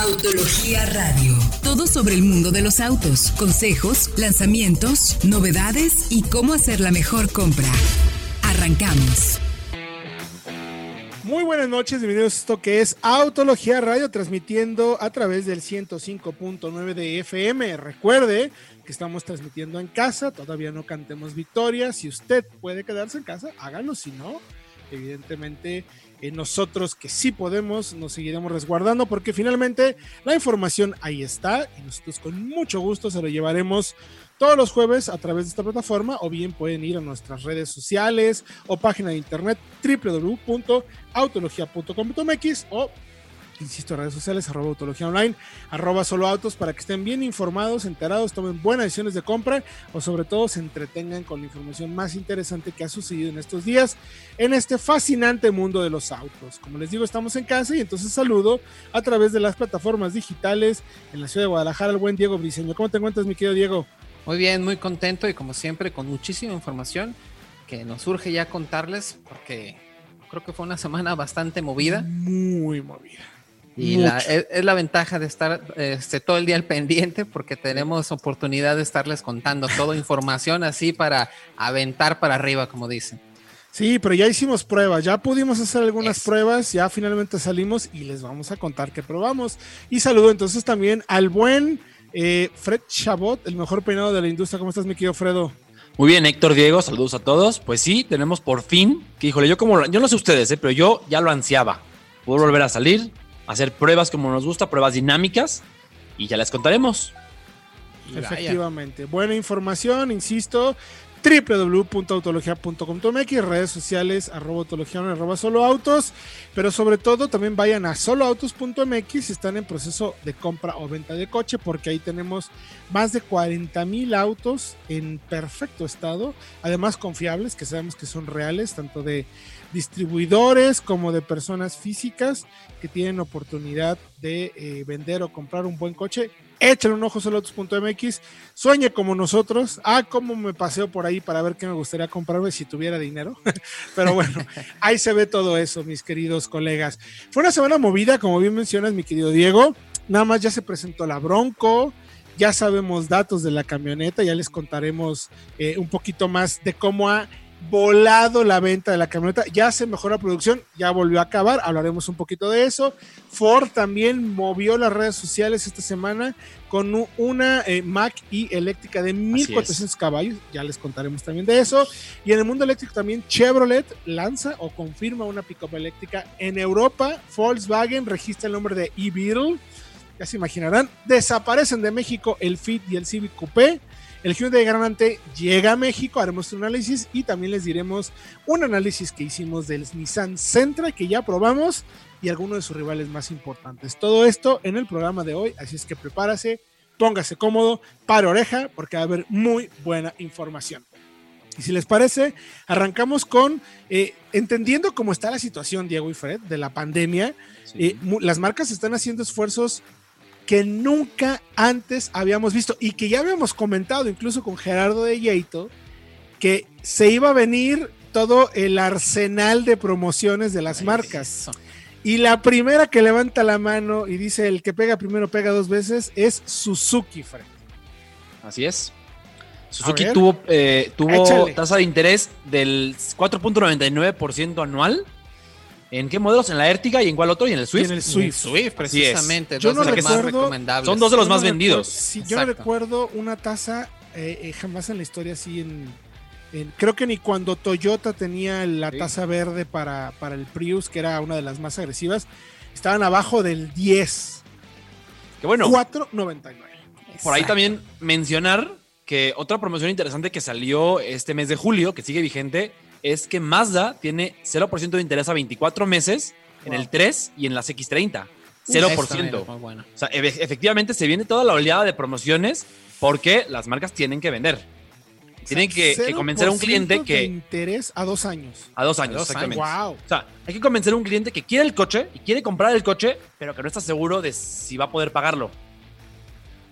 Autología Radio. Todo sobre el mundo de los autos, consejos, lanzamientos, novedades y cómo hacer la mejor compra. Arrancamos. Muy buenas noches, bienvenidos a esto que es Autología Radio, transmitiendo a través del 105.9 de FM. Recuerde que estamos transmitiendo en casa, todavía no cantemos victoria. Si usted puede quedarse en casa, háganlo, si no, evidentemente eh, nosotros que sí podemos nos seguiremos resguardando porque finalmente la información ahí está y nosotros con mucho gusto se lo llevaremos todos los jueves a través de esta plataforma o bien pueden ir a nuestras redes sociales o página de internet www.autologia.com.mx o insisto, redes sociales, arroba autología online, arroba solo autos, para que estén bien informados, enterados, tomen buenas decisiones de compra o sobre todo se entretengan con la información más interesante que ha sucedido en estos días en este fascinante mundo de los autos. Como les digo, estamos en casa y entonces saludo a través de las plataformas digitales en la ciudad de Guadalajara al buen Diego Briseño. ¿Cómo te encuentras, mi querido Diego? Muy bien, muy contento y como siempre con muchísima información que nos urge ya contarles porque creo que fue una semana bastante movida. Muy movida. Y es, la ventaja de estar este, todo el día al pendiente porque tenemos oportunidad de estarles contando toda información así para aventar para arriba, como dicen. Sí, pero ya hicimos pruebas, ya pudimos hacer algunas pruebas, ya finalmente salimos y les vamos a contar que probamos. Y saludo entonces también al buen eh, Fred Chabot, el mejor peinado de la industria. ¿Cómo estás, mi querido Fredo? Muy bien, Héctor Diego, saludos a todos. Pues sí, tenemos por fin, que híjole, yo como, yo no sé ustedes, eh, pero yo ya lo ansiaba. Puedo volver a salir, hacer pruebas como nos gusta, pruebas dinámicas, y ya les contaremos. Efectivamente, buena información, insisto www.autologia.com.mx, redes sociales, arroba autología, arroba solo autos, pero sobre todo también vayan a soloautos.mx si están en proceso de compra o venta de coche, porque ahí tenemos más de 40 mil autos en perfecto estado, además confiables, que sabemos que son reales, tanto de distribuidores como de personas físicas que tienen oportunidad de eh, vender o comprar un buen coche échale un ojo solo a sueñe como nosotros. Ah, cómo me paseo por ahí para ver qué me gustaría comprarme si tuviera dinero. Pero bueno, ahí se ve todo eso, mis queridos colegas. Fue una semana movida, como bien mencionas, mi querido Diego. Nada más ya se presentó la Bronco. Ya sabemos datos de la camioneta, ya les contaremos eh, un poquito más de cómo ha volado la venta de la camioneta, ya se mejoró la producción, ya volvió a acabar, hablaremos un poquito de eso. Ford también movió las redes sociales esta semana con una eh, Mac y eléctrica de 1400 caballos, ya les contaremos también de eso. Y en el mundo eléctrico también Chevrolet lanza o confirma una pickup eléctrica en Europa. Volkswagen registra el nombre de e-Beetle, ya se imaginarán. Desaparecen de México el Fit y el Civic Coupé. El Hyundai Granante llega a México, haremos un análisis y también les diremos un análisis que hicimos del Nissan Sentra que ya probamos y algunos de sus rivales más importantes. Todo esto en el programa de hoy, así es que prepárase, póngase cómodo, para oreja, porque va a haber muy buena información. Y si les parece, arrancamos con eh, entendiendo cómo está la situación, Diego y Fred, de la pandemia. Eh, las marcas están haciendo esfuerzos que nunca antes habíamos visto y que ya habíamos comentado incluso con Gerardo de Yeito, que se iba a venir todo el arsenal de promociones de las marcas. Y la primera que levanta la mano y dice el que pega primero pega dos veces es Suzuki, Fred. Así es. Suzuki tuvo, eh, tuvo tasa de interés del 4.99% anual ¿En qué modelos? En la Ertiga y en cuál otro y en el Swift. en el Swift. Swift, precisamente. Yo no recuerdo, Son dos de los más vendidos. yo no recuerdo una tasa eh, eh, jamás en la historia así en, Creo que ni cuando Toyota tenía la tasa verde para, para el Prius, que era una de las más agresivas, estaban abajo del 10. Que bueno. 4.99. Por ahí también mencionar que otra promoción interesante que salió este mes de julio, que sigue vigente, es que Mazda tiene 0% de interés a 24 meses en el 3 y en las X30. 0%. O sea, efectivamente se viene toda la oleada de promociones porque las marcas tienen que vender. Tienen que, convencer a un cliente que. interés a dos años. A dos años, exactamente. O sea, hay que convencer a un cliente que quiere el coche y quiere comprar el coche, pero que no está seguro de si va a poder pagarlo.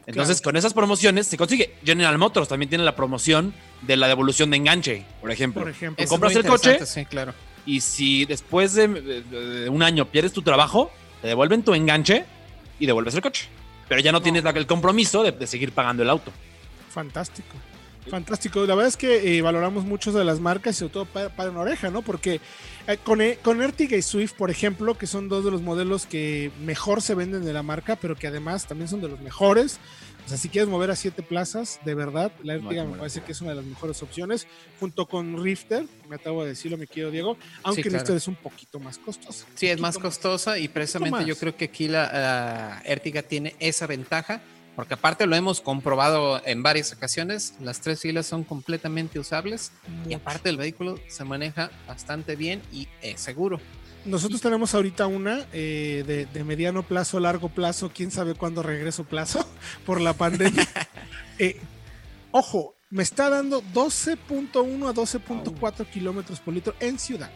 Entonces, con esas promociones se consigue. General Motors también tiene la promoción de la devolución de enganche, por ejemplo. Por ejemplo. compras el coche sí, claro. y si después de, un año pierdes tu trabajo, te devuelven tu enganche y devuelves el coche. Pero ya no, tienes la- el compromiso de, de seguir pagando el auto. Fantástico. Fantástico. La verdad es que eh, valoramos mucho de las marcas y sobre todo para, para una oreja, ¿no? Porque eh, con, eh, con Ertiga y Swift, por ejemplo, que son dos de los modelos que mejor se venden de la marca, pero que además también son de los mejores. O sea, si quieres mover a siete plazas, de verdad, la Ertiga como me la parece que es una de las mejores opciones, junto con Rifter, me atrevo a decirlo, mi querido Diego, aunque claro. Rifter es un poquito más costoso. Sí, es más costosa y precisamente yo creo que aquí la ah, Ertiga tiene esa ventaja, porque aparte lo hemos comprobado en varias ocasiones, las tres filas son completamente usables y aparte el vehículo se maneja bastante bien y es seguro. Nosotros tenemos ahorita una eh, de, de mediano plazo, largo plazo, quién sabe cuándo regreso plazo por la pandemia. Eh, ojo, me está dando 12.1 a 12.4 kilómetros por litro en ciudad.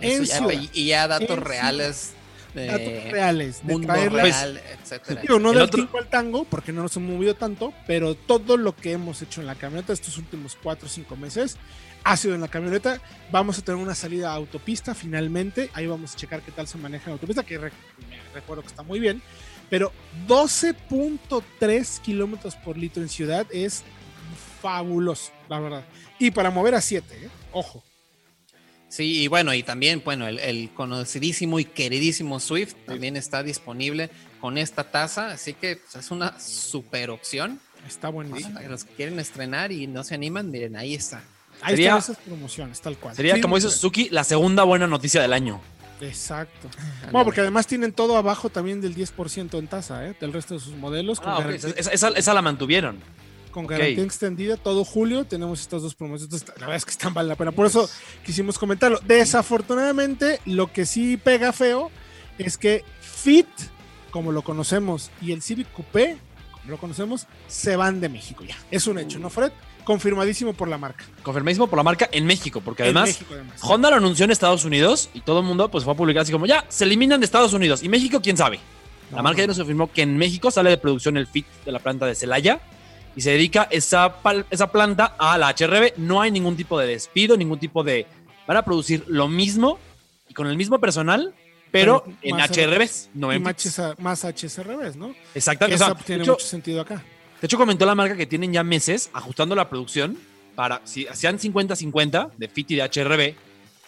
En Eso ya- ciudad. y, ya datos En reales de Datos reales. De mundo real, etcétera. Digo, no El del otro- tingo al tango, porque no nos hemos movido tanto, pero todo lo que hemos hecho en la camioneta estos últimos 4 o 5 meses ha sido en la camioneta. Vamos a tener una salida a autopista finalmente. Ahí vamos a checar qué tal se maneja en autopista, que re- me recuerdo que está muy bien. Pero 12.3 kilómetros por litro en ciudad es fabuloso, la verdad. Y para mover a 7, ojo. Sí, y bueno, y también, bueno, el, el conocidísimo y queridísimo Swift también está disponible con esta tasa, así que pues, es una super opción. Está buenísimo. Para los que quieren estrenar y no se animan, miren, ahí está. Ahí Sería- están esas promociones, tal cual. Sería, Sí, como dice Suzuki, la segunda buena noticia del año. Exacto. Bueno, porque además tienen todo abajo también del 10% en tasa, ¿eh? Del resto de sus modelos. Ah, esa- esa la mantuvieron. Con garantía extendida, todo julio tenemos estas dos promociones. Entonces, la verdad es que están vale la pena. Por eso quisimos comentarlo. Desafortunadamente, lo que sí pega feo es que Fit, como lo conocemos, y el Civic Coupé, como lo conocemos, se van de México ya. Es un hecho, ¿no, Fred? Confirmadísimo por la marca. Confirmadísimo por la marca en México, porque además México, además. Honda lo anunció en Estados Unidos y todo el mundo pues fue a publicar así como ya, se eliminan de Estados Unidos. Y México, quién sabe. La No, marca ya no. nos afirmó que en México sale de producción el FIT de la planta de Celaya y se dedica esa, esa planta a la HRB. No hay ningún tipo de despido, ningún tipo de... Van a producir lo mismo y con el mismo personal, pero Pero en HRBs, no en más, HSRBs, ¿no? Exactamente. o Eso sea, tiene de, hecho, mucho sentido acá. de hecho, comentó la marca que tienen ya meses ajustando la producción para, si hacían 50-50 de FIT y de HRB,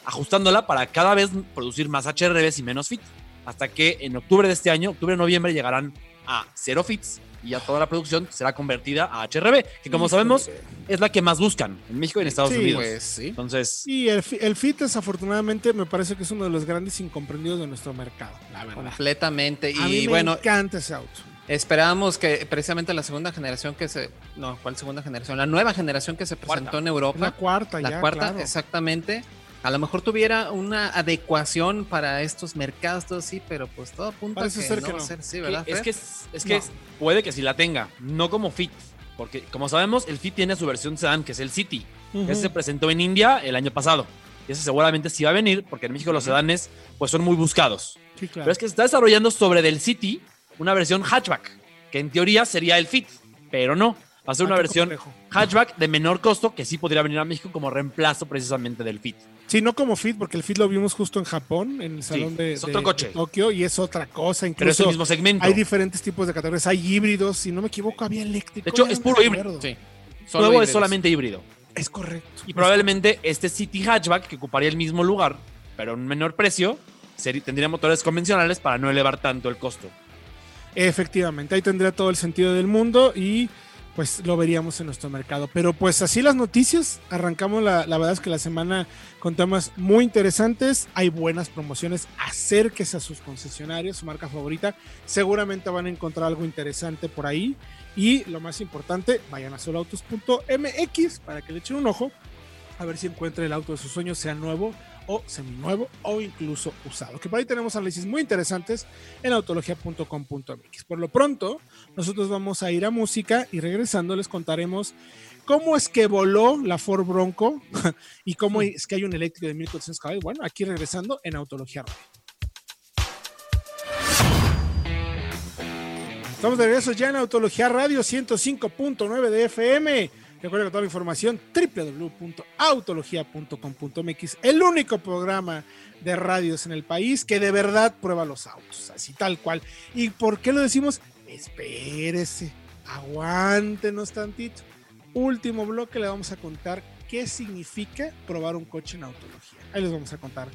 ajustándola para cada vez producir más HRBs y menos FIT. Hasta que en octubre de este año, octubre-noviembre, llegarán a cero FITs y ya toda la producción será convertida a HRB, que como sabemos es la que más buscan en México y en Estados Sí, Unidos. Pues sí. Entonces, Y el, el Fit, desafortunadamente, me parece que es uno de los grandes incomprendidos de nuestro mercado, la verdad. Completamente. A mí Y me bueno, encanta ese auto. esperábamos que precisamente la segunda generación que se. No, ¿cuál segunda generación? La nueva generación que se presentó Cuarta. en Europa. la cuarta, La ya, cuarta, claro. exactamente. A lo mejor tuviera una adecuación para estos mercados, todo así, pero pues todo apunta a Parece que ser no que va a no. ser así, que- ¿verdad? es que, es, es que No. puede que sí la tenga, no como FIT. Porque como sabemos, el FIT tiene su versión sedán, que es el City. Ujú. Ese se presentó en India el año pasado. Y ese seguramente sí va a venir, porque en México los sedanes pues son muy buscados. Sí, claro. Pero es que se está desarrollando sobre del City una versión hatchback, que en teoría sería el Fit, pero no. Va a ser Ah, una versión complejo. hatchback de menor costo que sí podría venir a México como reemplazo precisamente del Fit. Sí, no como Fit, porque el Fit lo vimos justo en Japón, en el salón de, es otro de- coche. de Tokio, y es otra cosa. Pero es el Incluso mismo segmento. hay diferentes tipos de categorías. Hay híbridos, si no me equivoco, había eléctrico. De hecho, es puro híbrido. Sí. Solo Nuevo es solamente híbrido. Es correcto. Y probablemente este City Hatchback, que ocuparía el mismo lugar, pero a un menor precio, tendría motores convencionales para no elevar tanto el costo. Efectivamente, ahí tendría todo el sentido del mundo y pues lo veríamos en nuestro mercado. Pero pues así las noticias, arrancamos la, la verdad es que la semana con temas muy interesantes, hay buenas promociones, acérquese a sus concesionarios, su marca favorita, seguramente van a encontrar algo interesante por ahí. Y lo más importante, vayan a soloautos.mx para que le echen un ojo a ver si encuentra el auto de sus sueños, sea nuevo o seminuevo o incluso usado. Que por ahí tenemos análisis muy interesantes en autología.com.mx. Por lo pronto, nosotros vamos a ir a música y regresando les contaremos cómo es que voló la Ford Bronco y cómo es que hay un eléctrico de 1400 caballos. Bueno, aquí regresando en Autología Radio. Estamos de regreso ya en Autología Radio 105.9 de FM. Recuerda que toda la información www.autologia.com.mx, el único programa de radios en el país que de verdad prueba los autos, así tal cual. ¿Y por qué lo decimos? Espérese, aguántenos tantito. Último bloque le vamos a contar qué significa probar un coche en autología. Ahí les vamos a contar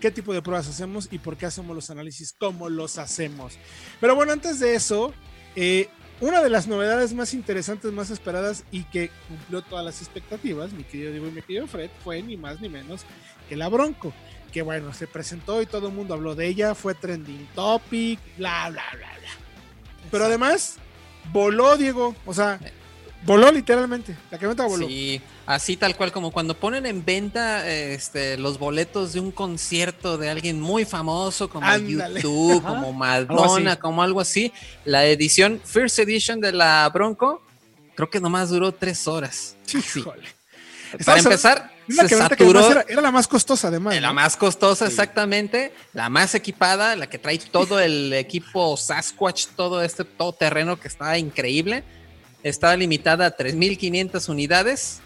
qué tipo de pruebas hacemos y por qué hacemos los análisis, cómo los hacemos. Pero bueno, antes de eso, eh, una de las novedades más interesantes, más esperadas y que cumplió todas las expectativas, mi querido Diego y mi querido Fred, fue ni más ni menos que la Bronco. Que bueno, se presentó y todo el mundo habló de ella, fue trending topic, bla, bla, bla, bla. Pero además, voló, Diego. O sea, voló literalmente. La camioneta voló. Sí, así tal cual como cuando ponen en venta este, los boletos de un concierto de alguien muy famoso como Ándale. YouTube, como Madonna, como algo así. La edición, First Edition de la Bronco, creo que nomás duró tres horas. Sí. Híjole. Para Estamos empezar, se saturó. era, era la más costosa, además. La ¿no? más costosa, exactamente. La más equipada, la que trae todo el equipo Sasquatch, todo este todo terreno que está increíble. Estaba limitada a 3.500 unidades.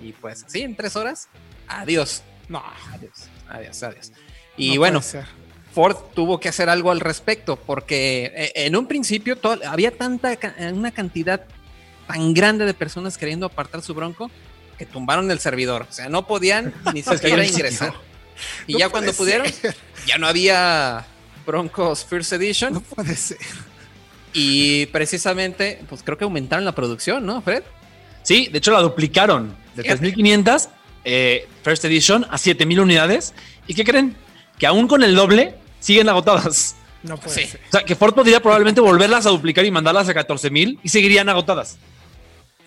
Y pues, sí, en tres horas. Adiós. No, Adiós. Adiós, adiós. Y no bueno. Ford tuvo que hacer algo al respecto, porque eh, en un principio había tanta una cantidad tan grande de personas queriendo apartar su bronco que tumbaron el servidor. O sea, no podían ni siquiera ingresar. Y No ya cuando pudieron, ya no había Broncos First Edition. No puede ser. Y precisamente, pues creo que aumentaron la producción, ¿no, Fred? Sí, de hecho la duplicaron de Fíjate. 3.500 eh, First Edition a 7.000 unidades. ¿Y qué creen? Que aún con el doble siguen agotadas. No puede Sí. ser. O sea, que Ford podría probablemente volverlas a duplicar y mandarlas a 14.000 y seguirían agotadas.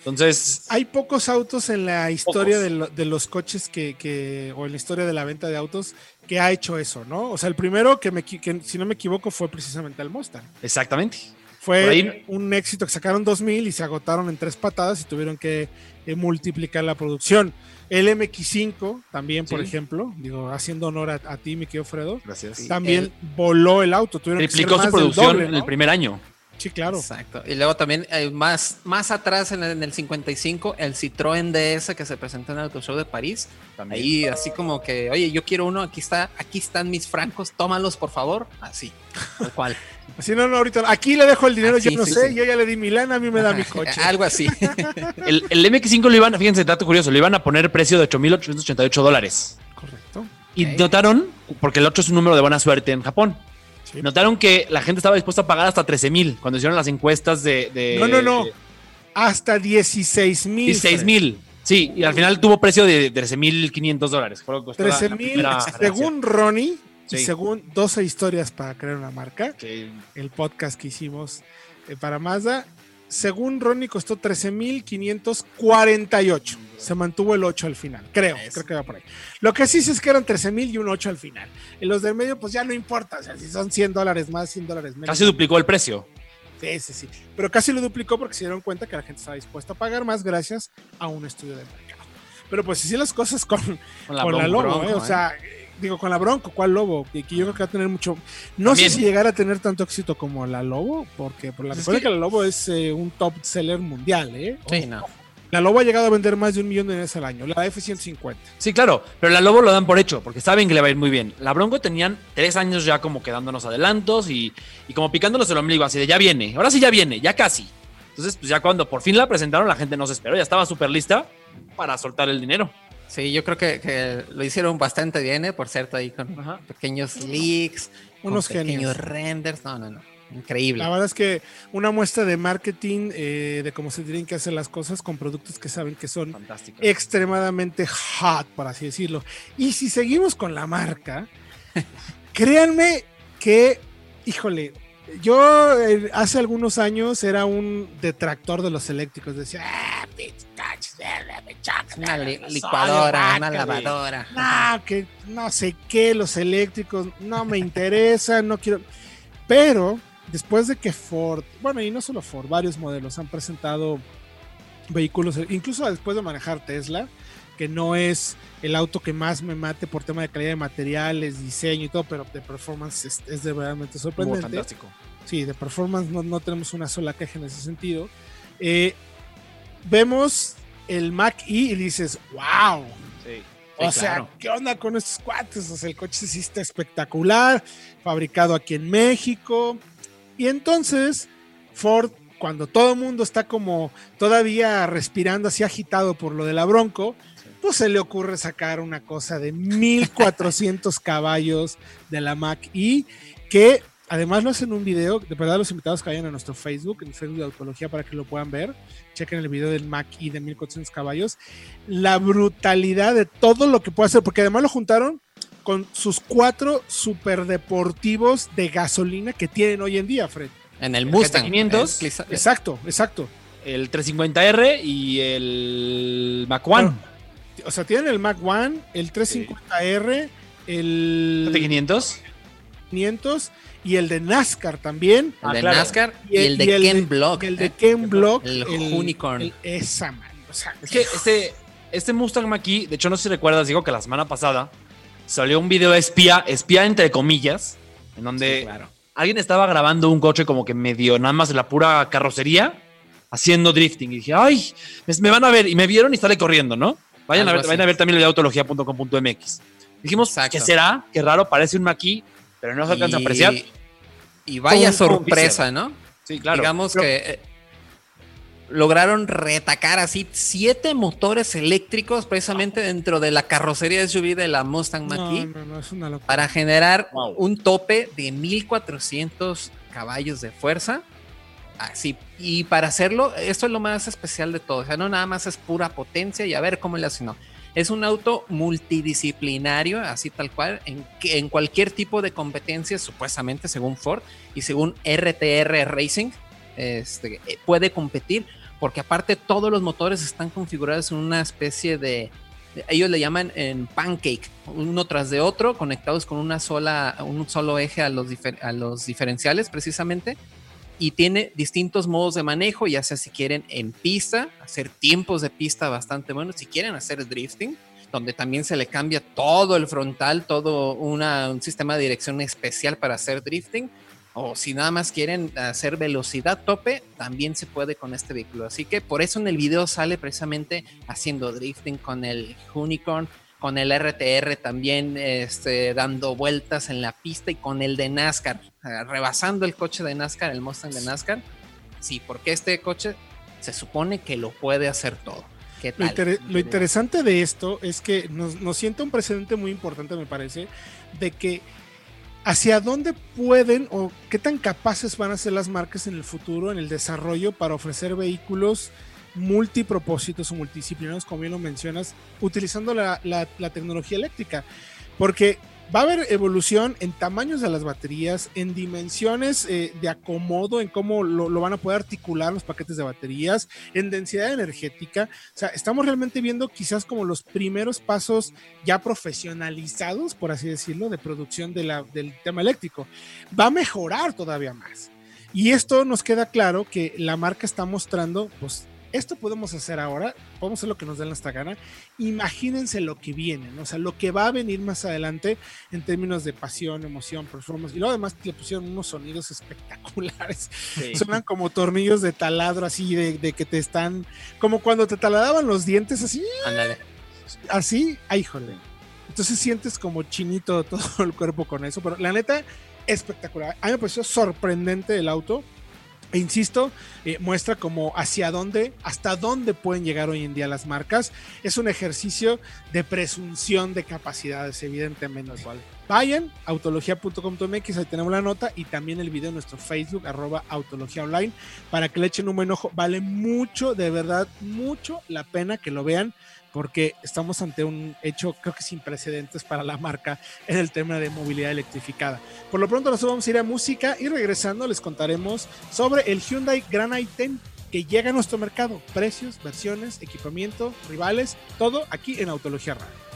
Entonces, Hay pocos autos en la historia de, lo- de los coches que, que- o en la historia de la venta de autos que ha hecho eso, ¿no? O sea, el primero que, me, que si no me equivoco fue precisamente el Mustang. exactamente. Fue ahí- un éxito que sacaron 2000 y se agotaron en tres patadas y tuvieron que eh, multiplicar la producción. El MX5 también, por ejemplo, digo, haciendo honor a, a ti, mi querido Fredo, Gracias. también El- voló el auto. Tuvieron que Triplicó ser su producción doble, en el primer año. Sí, claro. Exacto. Y luego también eh, más, más atrás en el, en el 55, el Citroën DS que se presentó en el Auto Show de París. Ahí así como que, oye, yo quiero uno, aquí está, aquí están mis francos, tómalos por favor. Así, tal cual. Así no, no, ahorita. Aquí le dejo el dinero, yo no sí, sé, sí. yo ya le di mi lana, a mí me da mi coche. Algo así. El, el MX5 lo iban, fíjense, dato curioso, lo iban a poner precio de 8.888 dólares. Correcto. Y notaron, porque el 8 es un número de buena suerte en Japón, Sí. notaron que la gente estaba dispuesta a pagar hasta 13.000 cuando hicieron las encuestas de... de No, no, no. de Hasta 16 mil. 16.000. Sí, y al final tuvo precio de 13.500 dólares. Fue lo que costó la- 13 la mil, según Ronnie, y según 12 historias para crear una marca, Sí. el podcast que hicimos eh, para Mazda, según Ronnie costó 13.548. Se mantuvo el 8 al final, creo, Eso. creo que va por ahí. Lo que sí es que eran 13.000 y un 8 al final. En los del medio, pues ya no importa, o sea, si son 100 dólares más, 100 dólares menos. Casi duplicó el precio. Sí, sí, sí. Pero casi lo duplicó porque se dieron cuenta que la gente estaba dispuesta a pagar más gracias a un estudio de mercado. Pero pues así las cosas con, Con la, con la Bronco. Lobo, Bronco, ¿eh? O sea, digo, con la Bronco, ¿cuál Lobo? Que, que yo creo que va a tener mucho. No También. sé si llegar a tener tanto éxito como la Lobo, porque por la Pues es recuerda que- que la Lobo es eh, un top seller mundial, ¿eh? Sí, no. La Lobo ha llegado a vender más de un millón de unidades al año, la F-150. Sí, claro, pero la Lobo lo dan por hecho, porque saben que le va a ir muy bien. La Bronco tenían tres años ya como quedándonos adelantos y, y como picándonos el ombligo, así de ya viene, ahora sí ya viene, ya casi. Entonces, pues ya cuando por fin la presentaron, la gente no se esperó, ya estaba súper lista para soltar el dinero. Sí, yo creo que, que lo hicieron bastante bien, ¿eh? por cierto, ahí con Ajá. pequeños leaks, Unos con pequeños genios. renders. No, no, no. Increíble. La verdad es que una muestra de marketing, eh, de cómo se tienen que hacer las cosas con productos que saben que son Fantástico. extremadamente hot, por así decirlo. Y si seguimos con la marca, créanme que, híjole, yo eh, hace algunos años era un detractor de los eléctricos. Decía, ah, eh, Una li- licuadora, una guácala". lavadora. No, que no sé qué, los eléctricos, no me interesan, no quiero. Pero después de que Ford, bueno, y no solo Ford, varios modelos han presentado vehículos, incluso después de manejar Tesla, que no es el auto que más me mate por tema de calidad de materiales, diseño y todo, pero de performance es, es de realmente sorprendente. fantástico. Sí, de performance no, no tenemos una sola queja en ese sentido. Eh, vemos el Mac E y dices, wow. Sí. O sea, claro. ¿qué onda con estos cuates? O sea, el coche sí está espectacular, fabricado aquí en México. Y entonces, Ford, cuando todo el mundo está como todavía respirando así agitado por lo de la Bronco, pues se le ocurre sacar una cosa de 1400 caballos de la Mac E, que además lo hacen un video, de verdad los invitados que vayan a nuestro Facebook, en el Facebook de Autología para que lo puedan ver, chequen el video del Mac E de 1400 caballos, la brutalidad de todo lo que puede hacer, porque además lo juntaron con sus cuatro superdeportivos de gasolina que tienen hoy en día, Fred. En el El Mustang. GT500. es clisa- Exacto, exacto. El 350R y el Mac One. O sea, tienen el Mac One, el 350R, el GT500. 500 y el de NASCAR también. El Ah, de claro. NASCAR y, el de y Ken Block. El de ¿eh? Ken Block. El Unicorn. el- esa, man. O sea, Es que este, este Mustang Mach-E, de hecho, no sé si recuerdas, digo que la semana pasada salió un video espía, espía entre comillas, en donde Sí, claro. alguien estaba grabando un coche como que medio nada más de la pura carrocería haciendo drifting. Y dije, ay, me, me van a ver. Y me vieron y sale corriendo, ¿no? Vayan, a ver, vayan a ver también el de autología.com.mx. Dijimos, Exacto. ¿qué será? Qué raro, parece un Mach-E, pero no se alcanza a apreciar. Y vaya sorpresa, ¿no? Sí, claro. Digamos Pero- que eh, lograron retacar así siete motores eléctricos precisamente dentro de la carrocería SUV de la Mustang Mach-E no, no, para generar Wow. un tope de 1400 caballos de fuerza. Así, y para hacerlo, esto es lo más especial de todo. O sea, no nada más es pura potencia y a ver cómo le hace, no. Es un auto multidisciplinario, así tal cual, en, que- en cualquier tipo de competencia, supuestamente según Ford y según RTR Racing, este, eh, puede competir, porque aparte todos los motores están configurados en una especie de, ellos le llaman en pancake, uno tras de otro, conectados con una sola, un solo eje a los, a los diferenciales precisamente, y tiene distintos modos de manejo, ya sea si quieren en pista, hacer tiempos de pista bastante buenos, si quieren hacer drifting, donde también se le cambia todo el frontal, todo un sistema de dirección especial para hacer drifting, o si nada más quieren hacer velocidad tope, también se puede con este vehículo. Así que por eso en el video sale precisamente haciendo drifting con el Unicorn, con el RTR también este, dando vueltas en la pista y con el de NASCAR, rebasando el coche de NASCAR, el Mustang de NASCAR. Sí, porque este coche se supone que lo puede hacer todo. ¿Qué Lo, tal? inter- lo interesante de esto es que nos, nos sienta un precedente muy importante, me parece, de que hacia dónde pueden o qué tan capaces van a ser las marcas en el futuro, en el desarrollo, para ofrecer vehículos multipropósitos o multidisciplinarios, como bien lo mencionas, utilizando la, la- la tecnología eléctrica. Porque va a haber evolución en tamaños de las baterías, en dimensiones eh, de acomodo, en cómo lo, van a poder articular los paquetes de baterías, en densidad energética. O sea, estamos realmente viendo quizás como los primeros pasos ya profesionalizados, por así decirlo, de producción del tema eléctrico. Va a mejorar todavía más. Y esto nos queda claro que la marca está mostrando, pues, esto podemos hacer ahora, podemos hacer lo que nos dé nuestra gana. Imagínense lo que viene, ¿no? o sea, lo que va a venir más adelante en términos de pasión, emoción, performance. Y luego además le pusieron unos sonidos espectaculares. Suenan como tornillos de taladro, así de, de que te están, como cuando te taladraban los dientes, así, Ándale. así, ay, híjole. Entonces sientes como chinito todo el cuerpo con eso, pero la neta, espectacular. A mí me pareció sorprendente el auto. E insisto, eh, muestra como hacia dónde, hasta dónde pueden llegar hoy en día las marcas. Es un ejercicio de presunción de capacidades, evidentemente. Vayan, autología.com.mx, ahí tenemos la nota y también el video en nuestro Facebook, arroba autología online, para que le echen un buen ojo. Vale mucho, de verdad, mucho la pena que lo vean, porque estamos ante un hecho, creo que sin precedentes para la marca en el tema de movilidad electrificada. Por lo pronto, nosotros vamos a ir a música y regresando les contaremos sobre el Hyundai Grand i10 que llega a nuestro mercado. Precios, versiones, equipamiento, rivales, todo aquí en Autología Radio.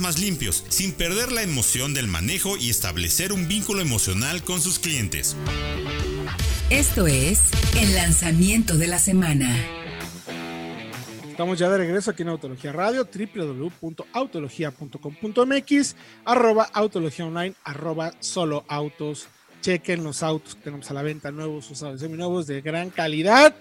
más limpios, sin perder la emoción del manejo y establecer un vínculo emocional con sus clientes. Esto es el lanzamiento de la semana. Estamos ya de regreso aquí en Autología Radio, www.autologia.com.mx, arroba autología online, arroba solo autos. Chequen los autos que tenemos a la venta, nuevos, usados, seminuevos, de gran calidad.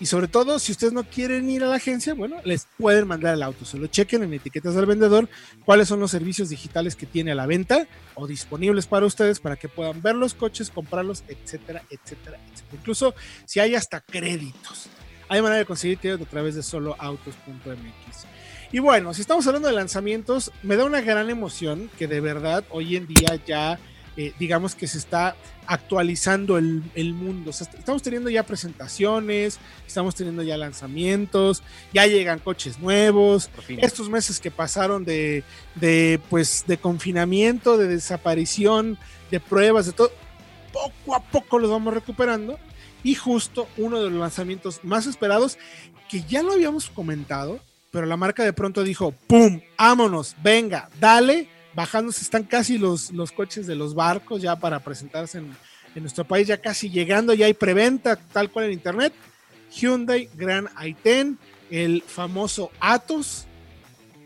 Y sobre todo, si ustedes no quieren ir a la agencia, bueno, les pueden mandar el auto. Solo chequen en etiquetas del vendedor cuáles son los servicios digitales que tiene a la venta o disponibles para ustedes para que puedan ver los coches, comprarlos, etcétera, etcétera, etcétera. Incluso si hay hasta créditos. Hay manera de conseguir crédito a través de soloautos.mx. Y bueno, si estamos hablando de lanzamientos, me da una gran emoción que de verdad hoy en día ya eh, digamos que se está actualizando el, el mundo. O sea, estamos teniendo ya presentaciones, estamos teniendo ya lanzamientos, ya llegan coches nuevos. Estos meses que pasaron de, de, pues, de confinamiento, de desaparición, de pruebas, de todo, poco a poco los vamos recuperando. Y justo uno de los lanzamientos más esperados, que ya lo habíamos comentado, pero la marca de pronto dijo, ¡pum! ¡Vámonos! Venga, dale bajándose, están casi los, los coches de los barcos ya para presentarse en, en nuestro país, ya casi llegando, ya hay preventa tal cual en internet. Hyundai Grand i10, el famoso Atos,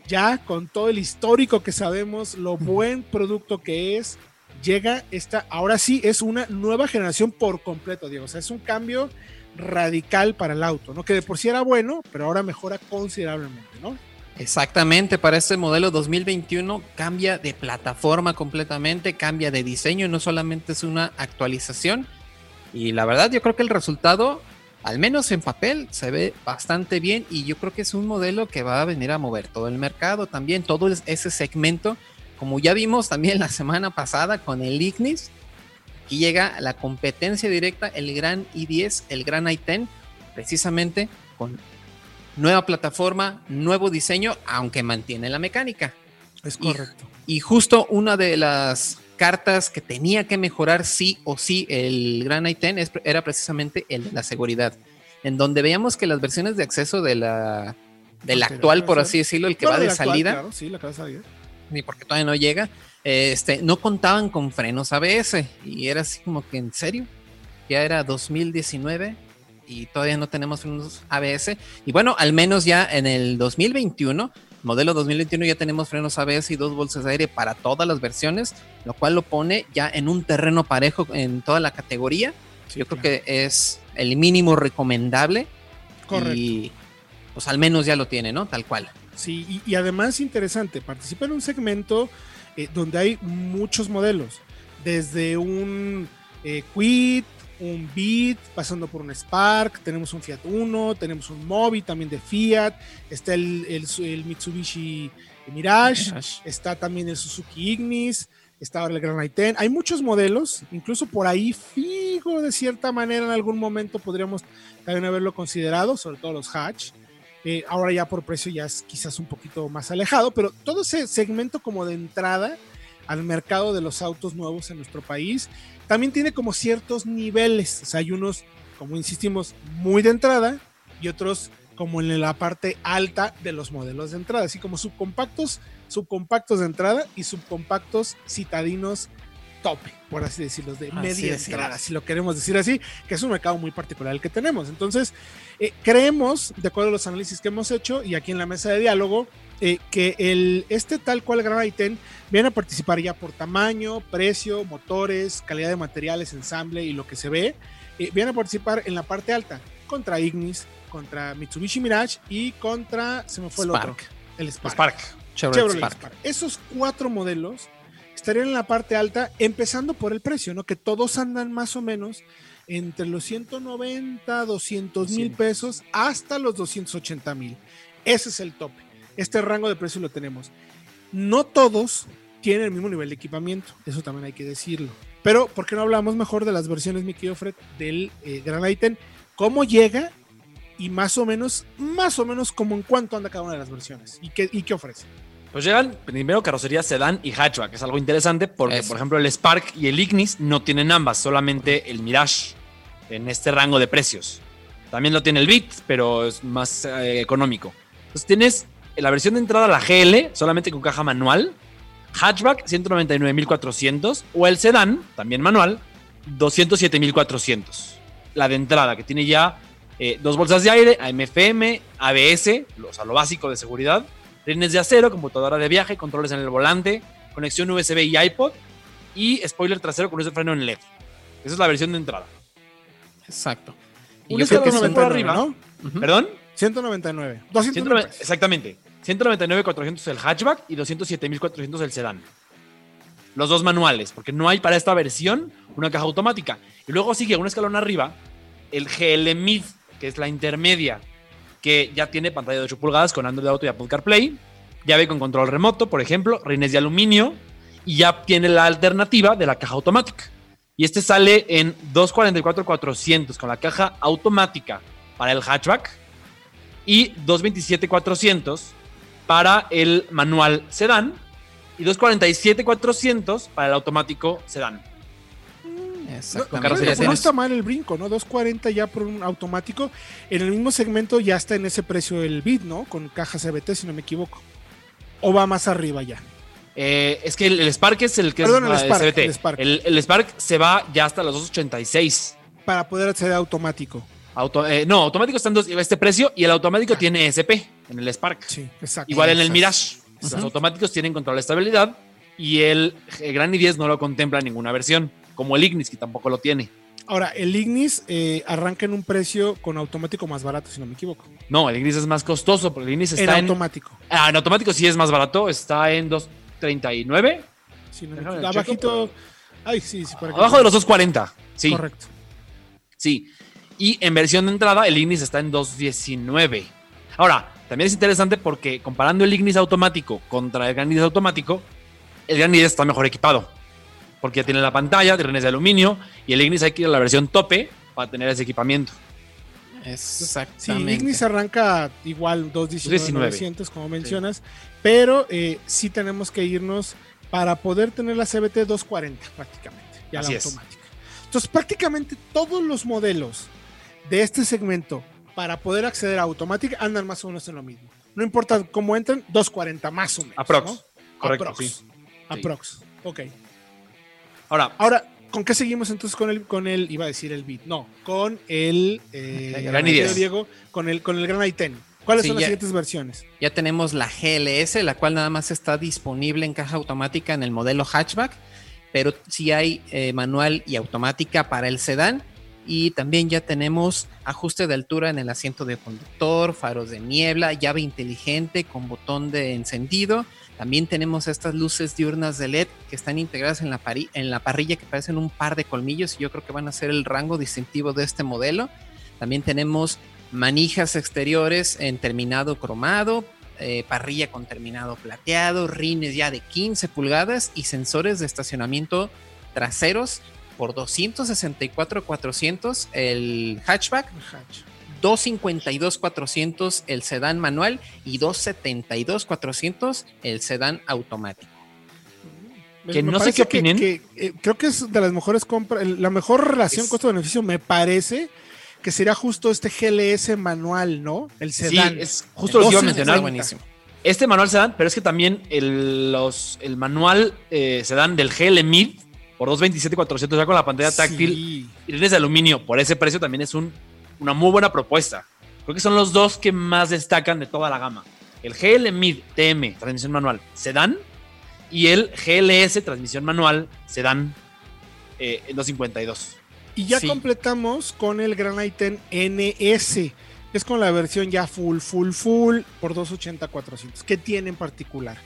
ya con todo el histórico que sabemos, lo buen producto que es, llega esta, ahora sí es una nueva generación por completo, Diego. O sea, es un cambio radical para el auto, ¿no? Que de por sí era bueno, pero ahora mejora considerablemente, ¿no? Exactamente, para este modelo 2021 cambia de plataforma completamente, cambia de diseño, no solamente es una actualización. Y la verdad yo creo que el resultado, al menos en papel, se ve bastante bien y yo creo que es un modelo que va a venir a mover todo el mercado también, todo ese segmento, como ya vimos también la semana pasada con el Ignis. Aquí llega la competencia directa, el Gran i10, el Gran i10, precisamente con nueva plataforma, nuevo diseño, aunque mantiene la mecánica. Es correcto. Y, y, justo una de las cartas que tenía que mejorar sí o sí el Gran i10 era precisamente el de la seguridad, en donde veíamos que las versiones de acceso de la del actual, por así decirlo, el que va de, de salida, actual, claro, sí, la casa ni porque todavía no llega, este, no contaban con frenos ABS y era así como que en serio, ya era 2019 y todavía no tenemos frenos ABS. Y bueno, al menos ya en el 2021, modelo 2021, ya tenemos frenos ABS y dos bolsas de aire para todas las versiones, lo cual lo pone ya en un terreno parejo en toda la categoría. Sí, Yo creo que es el mínimo recomendable. Correcto. Y pues al menos ya lo tiene, ¿no? Tal cual. Sí, y, y además interesante, participa en un segmento eh, donde hay muchos modelos, desde un eh, Quid, un Beat, pasando por un Spark, tenemos un Fiat Uno, tenemos un Mobi también de Fiat, está el, el, el Mitsubishi Mirage, Mirage, está también el Suzuki Ignis, está el Gran i10, hay muchos modelos, incluso por ahí fijo de cierta manera en algún momento podríamos también haberlo considerado, sobre todo los hatch, eh, ahora ya por precio ya es quizás un poquito más alejado, pero todo ese segmento como de entrada al mercado de los autos nuevos en nuestro país también tiene como ciertos niveles. O sea, hay unos, como insistimos, muy de entrada y otros como en la parte alta de los modelos de entrada, así como subcompactos, subcompactos de entrada y subcompactos citadinos tope, por así decirlo, de así media es, entrada, si lo queremos decir así, que es un mercado muy particular el que tenemos. Entonces, eh, creemos, de acuerdo a los análisis que hemos hecho y aquí en la mesa de diálogo, eh, que el, este tal cual Gran i10 viene a participar ya por tamaño, precio, motores, calidad de materiales, ensamble y lo que se ve. eh, viene a participar en la parte alta contra Ignis, contra Mitsubishi Mirage y contra, se me fue el Spark. otro, el Spark. Spark. Chevrolet, Chevrolet Spark. Spark. Esos cuatro modelos estarían en la parte alta, empezando por el precio, ¿no? Que todos andan más o menos entre los 190, 200 mil 200. pesos hasta los 280 mil. Ese es el tope. Este rango de precio lo tenemos. No todos tienen el mismo nivel de equipamiento, eso también hay que decirlo. Pero, ¿por qué no hablamos mejor de las versiones, mi querido Fred, del eh, Gran i10? ¿Cómo llega? Y más o menos, más o menos, como en cuánto anda cada una de las versiones. ¿Y qué, y qué ofrece? Pues llegan primero carrocería sedán y hatchback, es algo interesante porque, Eso. por ejemplo, el Spark y el Ignis no tienen ambas, solamente el Mirage en este rango de precios. También lo tiene el Beat, pero es más eh, económico. Entonces tienes la versión de entrada, la GL, solamente con caja manual, hatchback 199.400 o el sedán, también manual, 207.400. La de entrada, que tiene ya eh, dos bolsas de aire, AMFM, ABS, o sea, lo básico de seguridad, rines de acero, computadora de viaje, controles en el volante, conexión USB y iPod y spoiler trasero con ese freno en LED. Esa es la versión de entrada. Exacto. Y Un yo creo que por arriba. ¿no? ¿Perdón? 199. 200 109 exactamente. 199.400 el hatchback y 207.400 el sedán. Los dos manuales, porque no hay para esta versión una caja automática. Y luego sigue un escalón arriba el GL Mid, que es la intermedia, que ya tiene pantalla de 8 pulgadas con Android Auto y Apple CarPlay, llave con control remoto, por ejemplo, rines de aluminio, y ya tiene la alternativa de la caja automática. Y este sale en 244.400 con la caja automática para el hatchback y 227.400 para el manual sedán y 247.400 para el automático sedán. Exactamente. No, no está mal el brinco, ¿no? 240 ya por un automático. En el mismo segmento ya está en ese precio el Bit, ¿no? Con caja CBT, si no me equivoco. O va más arriba ya. Eh, es que el, el Spark es el que Perdón, es el Spark, SBT. el Spark. El, el Spark se va ya hasta los 286. Para poder acceder a automático. Auto- eh, no, automático está en dos- este precio y el automático tiene SP en el Spark. Sí, exacto. Igual en el. Mirage. Los automáticos tienen control de estabilidad y el, el Gran i10 no lo contempla en ninguna versión, como el Ignis, que tampoco lo tiene. Ahora, el Ignis eh, arranca en un precio con automático más barato, si no me equivoco. No, el Ignis es más costoso porque el Ignis está en. automático. Ah, en automático sí es más barato, está en 239. Si no me Déjame checo, Abajito. Ay, sí, sí. Abajo de los 240. Sí, Correcto. sí. Y en versión de entrada, el Ignis está en 219. Ahora, también es interesante porque comparando el Ignis automático contra el Gran i10 automático, el Gran i10 está mejor equipado. Porque ya tiene la pantalla, trenes de aluminio, y el Ignis hay que ir a la versión tope para tener ese equipamiento. Sí, Exactamente. Ignis arranca igual 219 19. como mencionas, pero eh, sí tenemos que irnos para poder tener la CBT 240 prácticamente, ya Así la es. automática. Entonces, prácticamente todos los modelos de este segmento para poder acceder a automática andan más o menos en lo mismo. No importa cómo entren, 240 más o menos. Aprox. ¿no? Correcto, Aprox. sí. Aprox. Ok. Ahora, Ahora, ¿con qué seguimos entonces con el, con el, iba a decir el Beat, no, con el, eh, El Gran i10. Diego, con el, con el Gran i10. ¿Cuáles Sí, son las ya- siguientes versiones? Ya tenemos la GLS, la cual nada más está disponible en caja automática en el modelo hatchback, pero sí hay eh, manual y automática para el sedán. Y también ya tenemos ajuste de altura en el asiento de conductor, faros de niebla, llave inteligente con botón de encendido. También tenemos estas luces diurnas de LED que están integradas en la, en la parrilla que parecen un par de colmillos y yo creo que van a ser el rango distintivo de este modelo. También tenemos manijas exteriores en terminado cromado, eh, parrilla con terminado plateado, rines ya de 15 pulgadas y sensores de estacionamiento traseros por 264,400 el hatchback, 252,400 el sedán manual y 272,400 el sedán automático. Que no sé qué opinen. que, eh, creo que es de las mejores compras, el- la mejor relación Es- costo-beneficio me parece que sería justo este GLS manual, ¿no? El sí, sedán. es justo lo que iba a 12, mencionar. Buenísimo. Este manual sedán, pero es que también el, los, el manual eh, sedán del GL Mid por 227,400 ya con la pantalla táctil Sí. y rines de aluminio por ese precio también es un, una muy buena propuesta. Creo que son los dos que más destacan de toda la gama. el GL Mid TM, transmisión manual, sedán, y el GLS, transmisión manual, sedán, eh, en 252. Y ya Sí. completamos con el Gran Item NS. Es con la versión ya full, full, full por 280-400. ¿Qué tiene en particular?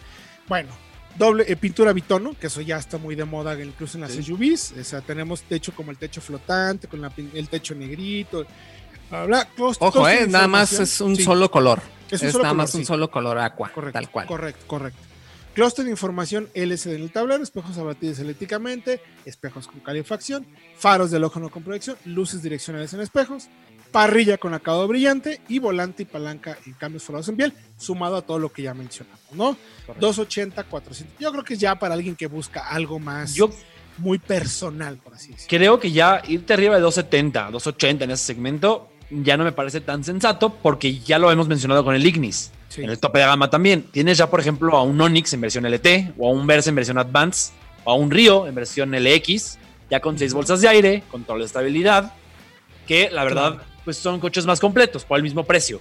Bueno, doble eh, pintura bitono, que eso ya está muy de moda incluso en las Sí. SUVs. O sea, tenemos techo como el techo flotante, con la el techo negrito. Bla, bla, cost- Ojo, de eh, nada más es un Sí, solo color. Es Es, un solo nada color, más un solo color aqua, Correcto, tal cual. Correcto, correcto. Clúster de información LCD en el tablero, espejos abatidos eléctricamente, espejos con calefacción, faros del ojo no con proyección, luces direccionales en espejos, parrilla con acabado brillante y volante y palanca en cambios forrados en piel, sumado a todo lo que ya mencionamos, ¿no? 280, 400. Yo creo que es ya para alguien que busca algo más Yo muy personal, por así decirlo. creo que ya irte arriba de 270, 280 en ese segmento ya no me parece tan sensato porque ya lo hemos mencionado con el Ignis. Sí. En el tope de gama también. Tienes ya, por ejemplo, a un Onix en versión LT, o a un Versa en versión Advance, o a un Rio en versión LX, ya con seis bolsas de aire, control de estabilidad, que la verdad. Pues son coches más completos por el mismo precio.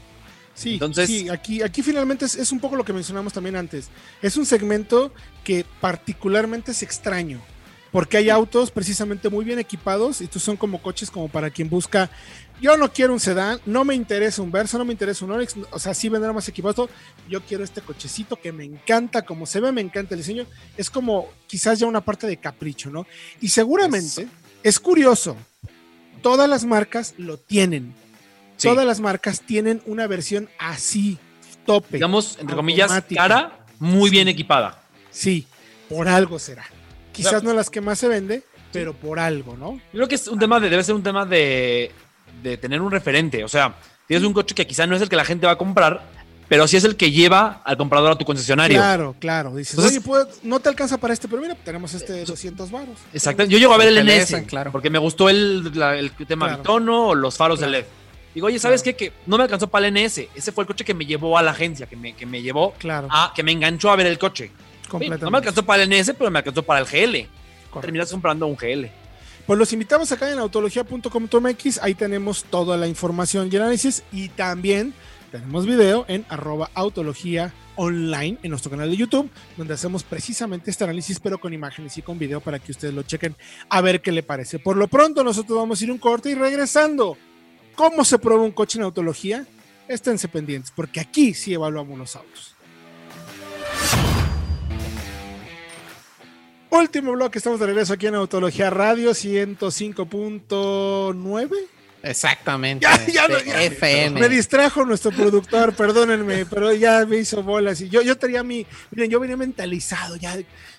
Sí, Entonces- sí, aquí, aquí finalmente es, es un poco lo que mencionamos también antes. Es un segmento que particularmente es extraño, porque hay autos precisamente muy bien equipados y estos son como coches como para quien busca, yo no quiero un sedán, no me interesa un Versa, no me interesa un Onix, o sea, sí vendrá más equipado, yo quiero este cochecito que me encanta, como se ve, me encanta el diseño, es como quizás ya una parte de capricho, ¿no? Y seguramente es curioso, todas las marcas lo tienen. Sí. Todas las marcas tienen una versión así, tope. Digamos, entre comillas, cara muy Sí. bien equipada. Sí, por algo será. Quizás Claro. no las que más se vende, pero por algo, ¿no? Yo creo que es un tema de, debe ser un tema de, de tener un referente. O sea, tienes un coche que quizá no es el que la gente va a comprar, pero sí es el que lleva al comprador a tu concesionario. Claro, claro. Dices, Entonces- oye, pues, no te alcanza para este, pero mira, tenemos este de 200 varos. Exacto. Yo llego a ver el NS, claro. porque me gustó el, la- el tema Claro. bitono o los faros Claro. de LED. Digo, oye, ¿sabes Claro. qué? Que no me alcanzó para el NS. Ese fue el coche que me llevó a la agencia, que me, que me llevó Claro, a, que me enganchó a ver el coche. Completamente. no me alcanzó para el NS, pero me alcanzó para el GL. Correcto. Terminas comprando un GL. Pues los invitamos acá en autología.com.mx, ahí tenemos toda la información y análisis y también tenemos video en arroba autología online en nuestro canal de YouTube, donde hacemos precisamente este análisis, pero con imágenes y con video para que ustedes lo chequen a ver qué le parece. Por lo pronto nosotros vamos a ir un corte y regresando. ¿Cómo se prueba un coche en autología? Esténse pendientes, porque aquí sí evaluamos los autos. Último bloque, estamos de regreso aquí en Autología Radio 105.9. Exactamente. Ya, ya no, de ya. FM. Me distrajo nuestro productor, perdónenme, pero ya me hizo bolas. Y yo, yo tenía mi. Miren, yo venía mentalizado ya.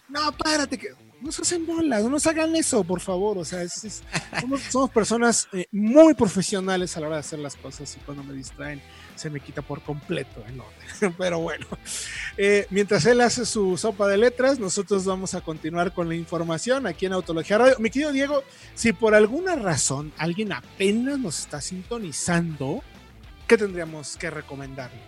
No, párate, que no se hacen bolas, no nos hagan eso, por favor. O sea, es- es- somos, somos personas eh, muy profesionales a la hora de hacer las cosas y cuando me distraen se me quita por completo el orden. Pero bueno, eh, mientras él hace su sopa de letras, nosotros vamos a continuar con la información aquí en Autología Radio. Mi querido Diego, si por alguna razón alguien apenas nos está sintonizando, ¿qué tendríamos que recomendarle?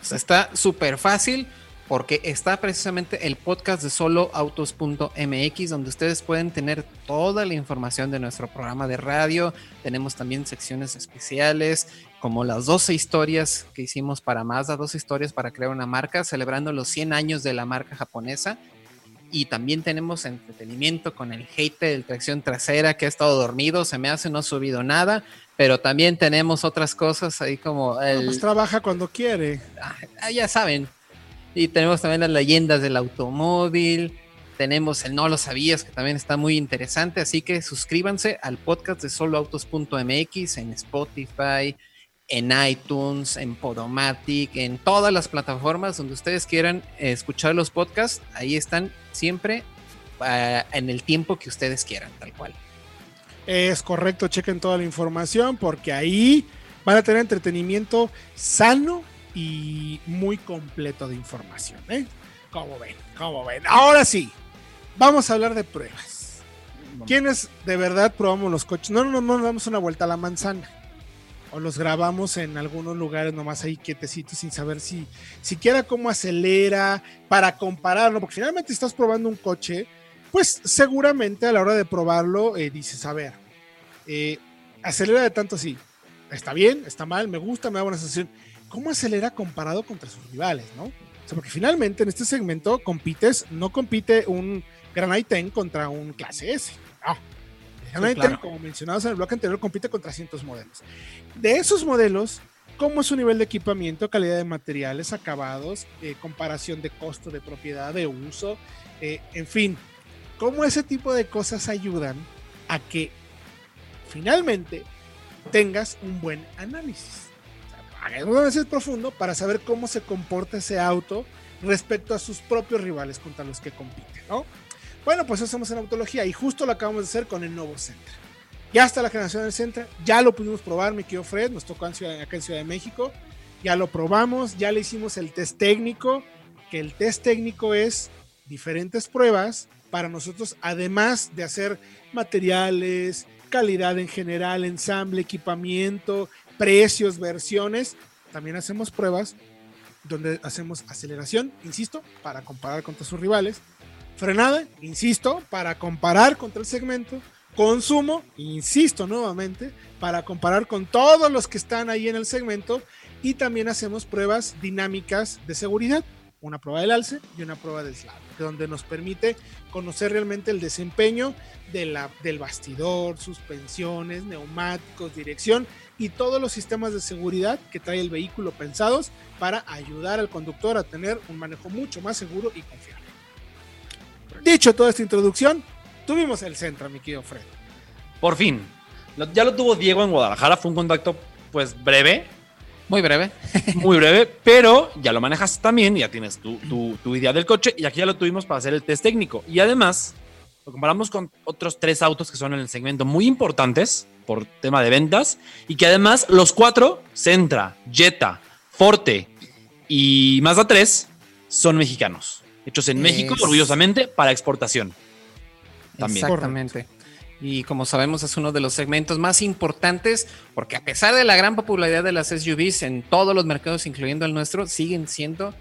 O sea, está súper fácil porque está precisamente el podcast de soloautos.mx donde ustedes pueden tener toda la información de nuestro programa de radio. Tenemos también secciones especiales como las 12 historias que hicimos para Mazda, 12 historias para crear una marca, celebrando los 100 años de la marca japonesa. Y también tenemos entretenimiento con el hate de tracción trasera que ha estado dormido, se me hace no ha subido nada, pero también tenemos otras cosas ahí como el... Pues trabaja cuando quiere. Ah, ya saben. Y tenemos también las leyendas del automóvil. Tenemos el No lo sabías, que también está muy interesante. Así que suscríbanse al podcast de soloautos.mx en Spotify, en iTunes, en Podomatic, en todas las plataformas donde ustedes quieran escuchar los podcasts. Ahí están siempre ah, en el tiempo que ustedes quieran, tal cual. Es correcto, chequen toda la información porque ahí van a tener entretenimiento sano y muy completo de información. ¿eh? ¿Cómo ven? ¿Cómo ven? Ahora sí, vamos a hablar de pruebas. ¿Quiénes de verdad probamos los coches? No, no, no, no damos una vuelta a la manzana. O los grabamos en algunos lugares nomás ahí quietecitos sin saber si siquiera cómo acelera para compararlo, porque finalmente estás probando un coche, pues seguramente a la hora de probarlo eh, dices, a ver, eh, acelera de tanto así, está bien, está mal, me gusta, me da buena sensación. Cómo acelera comparado contra sus rivales, ¿no? O sea, porque finalmente en este segmento compites, no compite un Gran i10 contra un clase S. No. El Gran Sí, i10, claro. como mencionados en el bloque anterior, compite contra cientos modelos. De esos modelos, ¿cómo es su nivel de equipamiento, calidad de materiales, acabados, eh, comparación de costo de propiedad, de uso, eh, en fin, cómo ese tipo de cosas ayudan a que finalmente tengas un buen análisis. Un análisis profundo para saber cómo se comporta ese auto respecto a sus propios rivales contra los que compite, ¿no? Bueno, pues eso hacemos en autología y justo lo acabamos de hacer con el nuevo Sentra. Ya está la generación del Sentra, ya lo pudimos probar, mi querido Fred, nos tocó en Ciudad- acá en Ciudad de México, ya lo probamos, ya le hicimos el test técnico, que el test técnico es diferentes pruebas para nosotros, además de hacer materiales, calidad en general, ensamble, equipamiento, precios, versiones, también hacemos pruebas donde hacemos aceleración, insisto, para comparar contra sus rivales, frenada, insisto, para comparar contra el segmento, consumo, insisto nuevamente, para comparar con todos los que están ahí en el segmento. Y también hacemos pruebas dinámicas de seguridad, una prueba del alce y una prueba del slab, donde nos permite conocer realmente el desempeño de la, del bastidor, suspensiones, neumáticos, dirección y todos los sistemas de seguridad que trae el vehículo pensados para ayudar al conductor a tener un manejo mucho más seguro y confiable. Dicho toda esta introducción, tuvimos el centro, mi querido Fred. Por fin. Ya lo tuvo Diego en Guadalajara. Fue un contacto, pues, breve, Muy breve. muy breve, pero ya lo manejas también, ya tienes tu, tu- tu idea del coche y aquí ya lo tuvimos para hacer el test técnico. Y además, lo comparamos con otros tres autos que son en el segmento muy importantes por tema de ventas y que además los cuatro, Sentra, Jetta, Forte y Mazda 3, son mexicanos. Hechos en México, orgullosamente, para exportación. También. Exactamente. Y como sabemos es uno de los segmentos más importantes porque a pesar de la gran popularidad de las SUVs en todos los mercados, incluyendo el nuestro, siguen siendo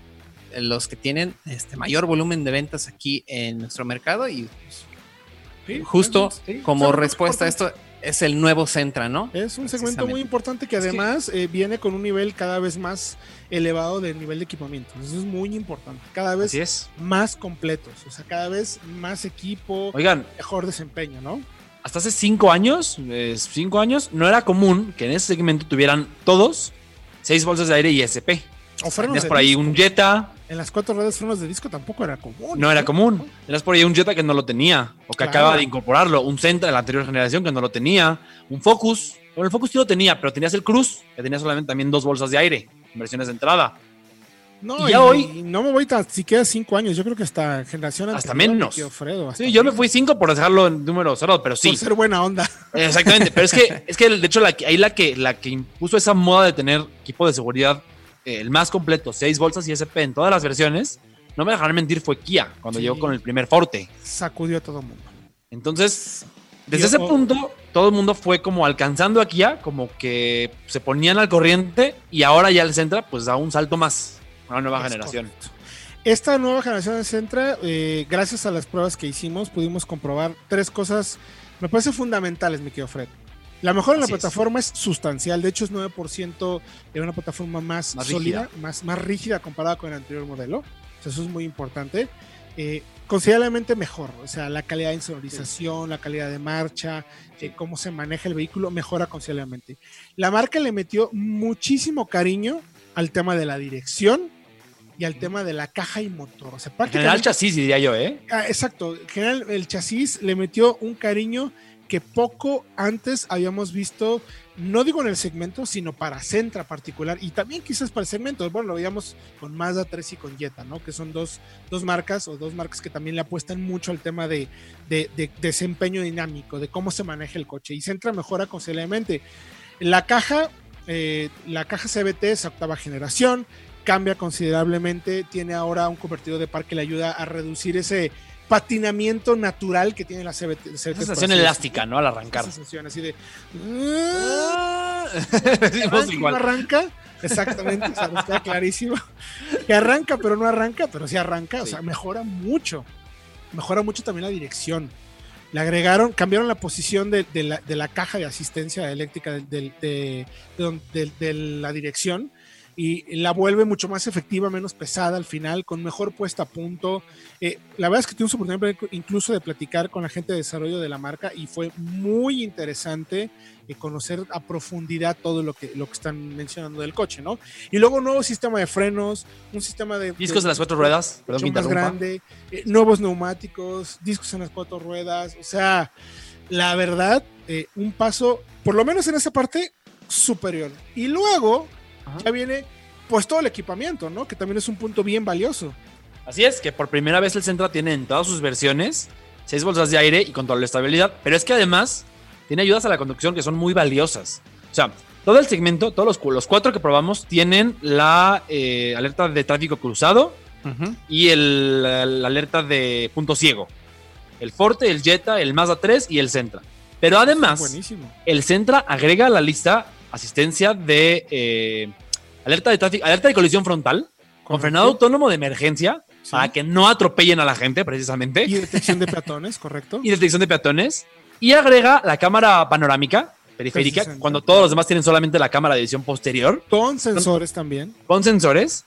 los que tienen este mayor volumen de ventas aquí en nuestro mercado y pues, Sí, justo sí, como respuesta a esto es el nuevo Centra, ¿no? Es un segmento muy importante que además eh, viene con un nivel cada vez más elevado de nivel de equipamiento. Eso es muy importante. Cada vez es. más completos, o sea, cada vez más equipo, Oigan, mejor desempeño, ¿no? hasta hace cinco años, eh, cinco años, no era común que en ese segmento tuvieran todos seis bolsas de aire y SP. O frenos Tenías de por ahí disco. un Jetta, En las cuatro ruedas frenos de disco tampoco era común. no era común. Tenías por ahí un Jetta que no lo tenía, o que Claro. acaba de incorporarlo, un Sentra de la anterior generación que no lo tenía, un Focus. Bueno, el Focus sí lo tenía, pero tenías el Cruz, que tenía solamente también dos bolsas de aire, en versiones de entrada. No, Y ya hoy- no me voy tan siquiera cinco años. Yo creo que hasta generación Hasta anterior, menos. tío Fredo, hasta Sí, yo me fui cinco por dejarlo en número cero, pero sí. Por ser buena onda. Exactamente, pero es que, es que de hecho la, ahí la que, la que impuso esa moda de tener equipo de seguridad el más completo, seis bolsas y SP en todas las versiones, no me dejarán mentir, fue Kia cuando Sí. llegó con el primer Forte. Sacudió a todo el mundo. Entonces, desde Yo- ese punto, todo el mundo fue como alcanzando a Kia, como que se ponían al corriente y ahora ya el Centra pues da un salto más, una nueva Es generación. correcto. Esta nueva generación de Centra, eh, gracias a las pruebas que hicimos, pudimos comprobar tres cosas, me parece fundamentales, mi querido Fred. La mejora en la Así es. plataforma es. sustancial, de hecho es 9% de una plataforma más, Más sólida, más, más rígida comparada con el anterior modelo. O sea, eso es muy importante. Eh, considerablemente mejor, o sea, la calidad de insonorización, la calidad de marcha, eh, cómo se maneja el vehículo, mejora considerablemente. La marca le metió muchísimo cariño al tema de la dirección y al tema de la caja y motor. O sea, En general prácticamente chasis diría yo, ¿eh? Ah, exacto. En general, el chasis le metió un cariño que poco antes habíamos visto, no digo en el segmento, sino para Centra particular y también quizás para el segmento. Bueno, lo veíamos con Mazda 3 y con Jetta, ¿no? Que son dos, dos marcas o dos marcas que también le apuestan mucho al tema de, de- de desempeño dinámico, de cómo se maneja el coche. Y Centra mejora considerablemente. La caja, eh, la caja CBT es octava generación, cambia considerablemente, tiene ahora un convertidor de par que le ayuda a reducir ese patinamiento natural que tiene la CBT. Sensación elástica, ¿no? Al arrancar. Sensación así de... Decimos arranca y igual. no arranca. Exactamente, o sea, nos queda clarísimo. Que arranca, pero no arranca, pero sí arranca. O sea, mejora mucho. Mejora mucho también la dirección. Le agregaron, cambiaron la posición de, de la, de la caja de asistencia eléctrica de, de la dirección. Y la vuelve mucho más efectiva, menos pesada al final, con mejor puesta a punto. Eh, la verdad es que tuvimos oportunidad incluso de platicar con la gente de desarrollo de la marca y fue muy interesante eh, conocer a profundidad todo lo que, lo que están mencionando del coche, ¿no? Y luego un nuevo sistema de frenos, un sistema de... Discos de, las cuatro ruedas, perdón, más grande, eh, nuevos neumáticos, discos en las cuatro ruedas, o sea, la verdad, un paso, por lo menos en esa parte, superior. Y luego ya viene pues todo el equipamiento, ¿no? Que también es un punto bien valioso. Así es, que por primera vez el Sentra tiene en todas sus versiones seis bolsas de aire y control de estabilidad, pero es que además tiene ayudas a la conducción que son muy valiosas. O sea, todo el segmento, todos los, cuatro que probamos tienen la eh, alerta de tráfico cruzado y el, la alerta de punto ciego. El Forte, el Jetta, el Mazda 3 y el Sentra. Pero además, el Sentra agrega a la lista asistencia de eh, alerta de tráfico, alerta de colisión frontal, con frenado autónomo de emergencia, para que no atropellen a la gente, precisamente. Y detección de peatones, correcto. y detección de peatones. Y agrega la cámara panorámica periférica, cuando todos los demás tienen solamente la cámara de visión posterior. Con sensores también. Con sensores.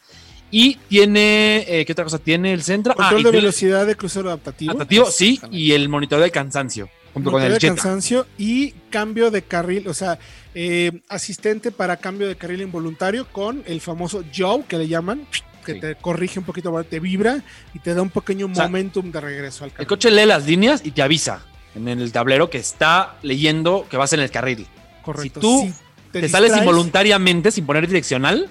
Y tiene, eh, ¿qué otra cosa? Tiene el centro. Ah, Control de velocidad de crucero adaptativo. Adaptativo, sí, y el monitor de cansancio junto con el cansancio y cambio de carril, o sea, eh, asistente para cambio de carril involuntario con el famoso Joe que le llaman, que te corrige un poquito, te vibra y te da un pequeño momentum de regreso al carril. El coche lee las líneas y te avisa en el tablero que está leyendo que vas en el carril. Correcto. Si tú te, sales involuntariamente sin poner direccional,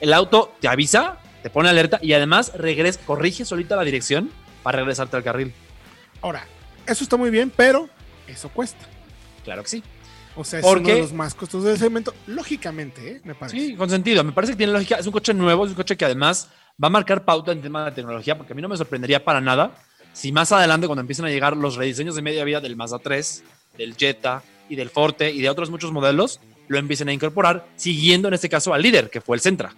el auto te avisa, te pone alerta y además regresa, corrige solita la dirección para regresarte al carril. Ahora, eso está muy bien, pero eso cuesta. Claro que sí. O sea, es uno de los más costosos del segmento, lógicamente, ¿eh? me parece. Sí, con sentido. Me parece que tiene lógica. Es un coche nuevo, es un coche que además va a marcar pauta en tema de tecnología, porque a mí no me sorprendería para nada si más adelante, cuando empiecen a llegar los rediseños de media vida del Mazda 3, del Jetta y del Forte y de otros muchos modelos, lo empiecen a incorporar, siguiendo en este caso al líder, que fue el Centra.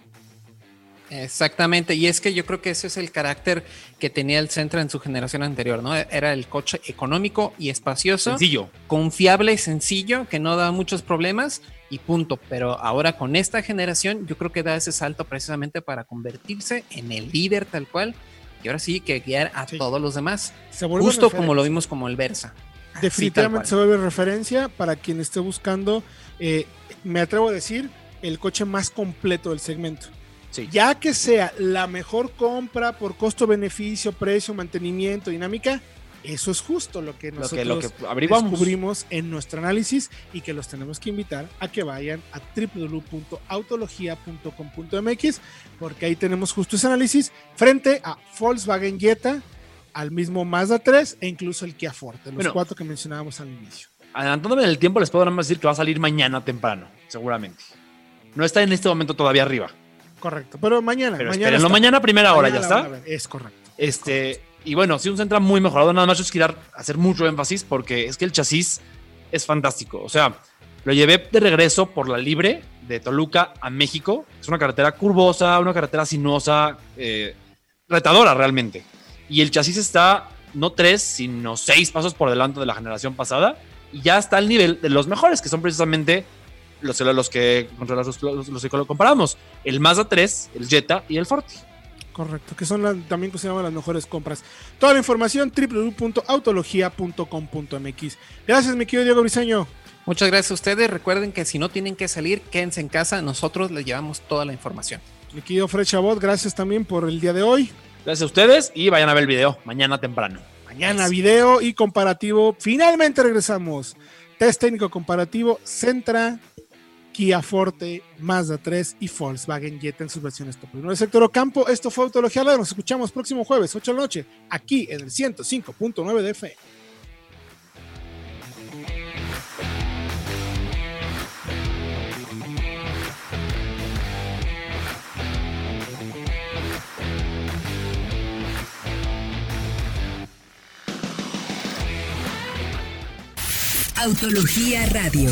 Exactamente, y es que yo creo que ese es el carácter que tenía el Centro en su generación anterior, ¿no? Era el coche económico y espacioso, sencillo, confiable, sencillo, que no da muchos problemas y punto. Pero ahora con esta generación, yo creo que da ese salto precisamente para convertirse en el líder tal cual y ahora sí que guiar a todos los demás, justo como lo vimos como el Versa. Definitivamente se vuelve referencia para quien esté buscando, eh, me atrevo a decir, el coche más completo del segmento. Ya que sea la mejor compra por costo-beneficio, precio, mantenimiento, dinámica, eso es justo lo que nosotros lo descubrimos en nuestro análisis y que los tenemos que invitar a que vayan a www.autologia.com.mx porque ahí tenemos justo ese análisis frente a Volkswagen Jetta, al mismo Mazda 3 e incluso el Kia Forte, los cuatro que mencionábamos al inicio. Adelantándome en el tiempo, les puedo decir que va a salir mañana temprano, seguramente. No está en este momento todavía arriba. Correcto, pero mañana. Pero mañana, mañana primera hora, ya está. Es correcto. Este, y bueno, sí, un Centra muy mejorado. Nada más yo quiero hacer mucho énfasis porque es que el chasis es fantástico. O sea, lo llevé de regreso por la libre de Toluca a México. Es una carretera curvosa, una carretera sinuosa, eh, retadora realmente. Y el chasis está no tres, sino seis pasos por delante de la generación pasada. Y ya está al nivel de los mejores, que son precisamente los, los, que, los, los, que comparamos, el Mazda 3, el Jetta y el Forte. Correcto, que son también consideradas las mejores compras. Toda la información www.autologia.com.mx. Gracias, mi querido Diego Briseño. Muchas gracias a ustedes. Recuerden que si no tienen que salir, quédense en casa. Nosotros les llevamos toda la información. Mi querido Fred Chabot, gracias también por el día de hoy. Gracias a ustedes y vayan a ver el video mañana temprano. Mañana video y comparativo. Finalmente regresamos. Test técnico comparativo Centra Kia Forte, Mazda 3 y Volkswagen Jetta en sus versiones top 1 del sector Ocampo. Esto fue Autología Nos escuchamos próximo jueves, 8 de la noche, aquí en el 105.9 de FM. Autología Radio